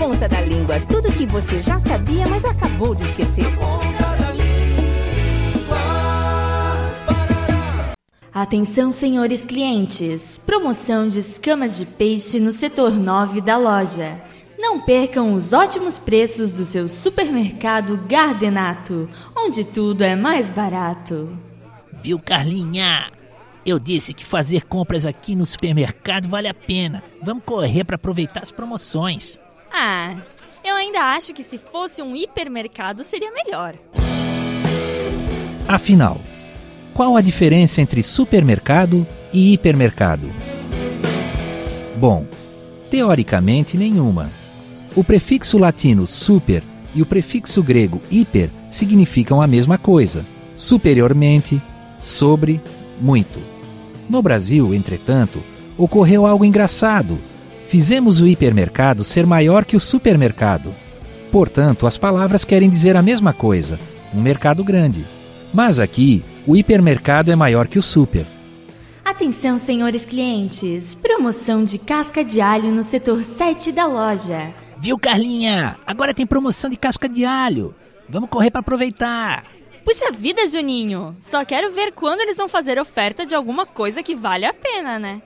Língua. Tudo que você já sabia, mas acabou de esquecer. Atenção, senhores clientes! Promoção de escamas de peixe no setor 9 da loja. Não percam os ótimos preços do seu supermercado Gardenato, onde tudo é mais barato. Viu, Carlinha? Eu disse que fazer compras aqui no supermercado vale a pena. Vamos correr para aproveitar as promoções. Ah, eu ainda acho que se fosse um hipermercado seria melhor. Afinal, qual a diferença entre supermercado e hipermercado? Bom, teoricamente nenhuma. O prefixo latino super e o prefixo grego hiper significam a mesma coisa: superiormente, sobre, muito. No Brasil, entretanto, ocorreu algo engraçado. Fizemos o hipermercado ser maior que o supermercado. Portanto, as palavras querem dizer a mesma coisa: um mercado grande. Mas aqui, o hipermercado é maior que o super. Atenção, senhores clientes! Promoção de casca de alho no setor 7 da loja. Viu, Carlinha? Agora tem promoção de casca de alho. Vamos correr para aproveitar. Puxa vida, Juninho! Só quero ver quando eles vão fazer oferta de alguma coisa que vale a pena, né?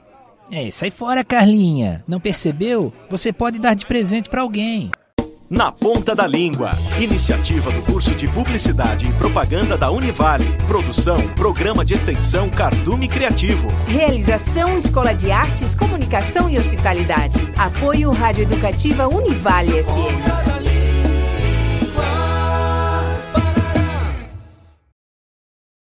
É, sai fora, Carlinha. Não percebeu? Você pode dar de presente para alguém. Na Ponta da Língua. Iniciativa do curso de Publicidade e Propaganda da Univale. Produção, Programa de Extensão Cardume Criativo. Realização Escola de Artes, Comunicação e Hospitalidade. Apoio Rádio Educativa Univale FM.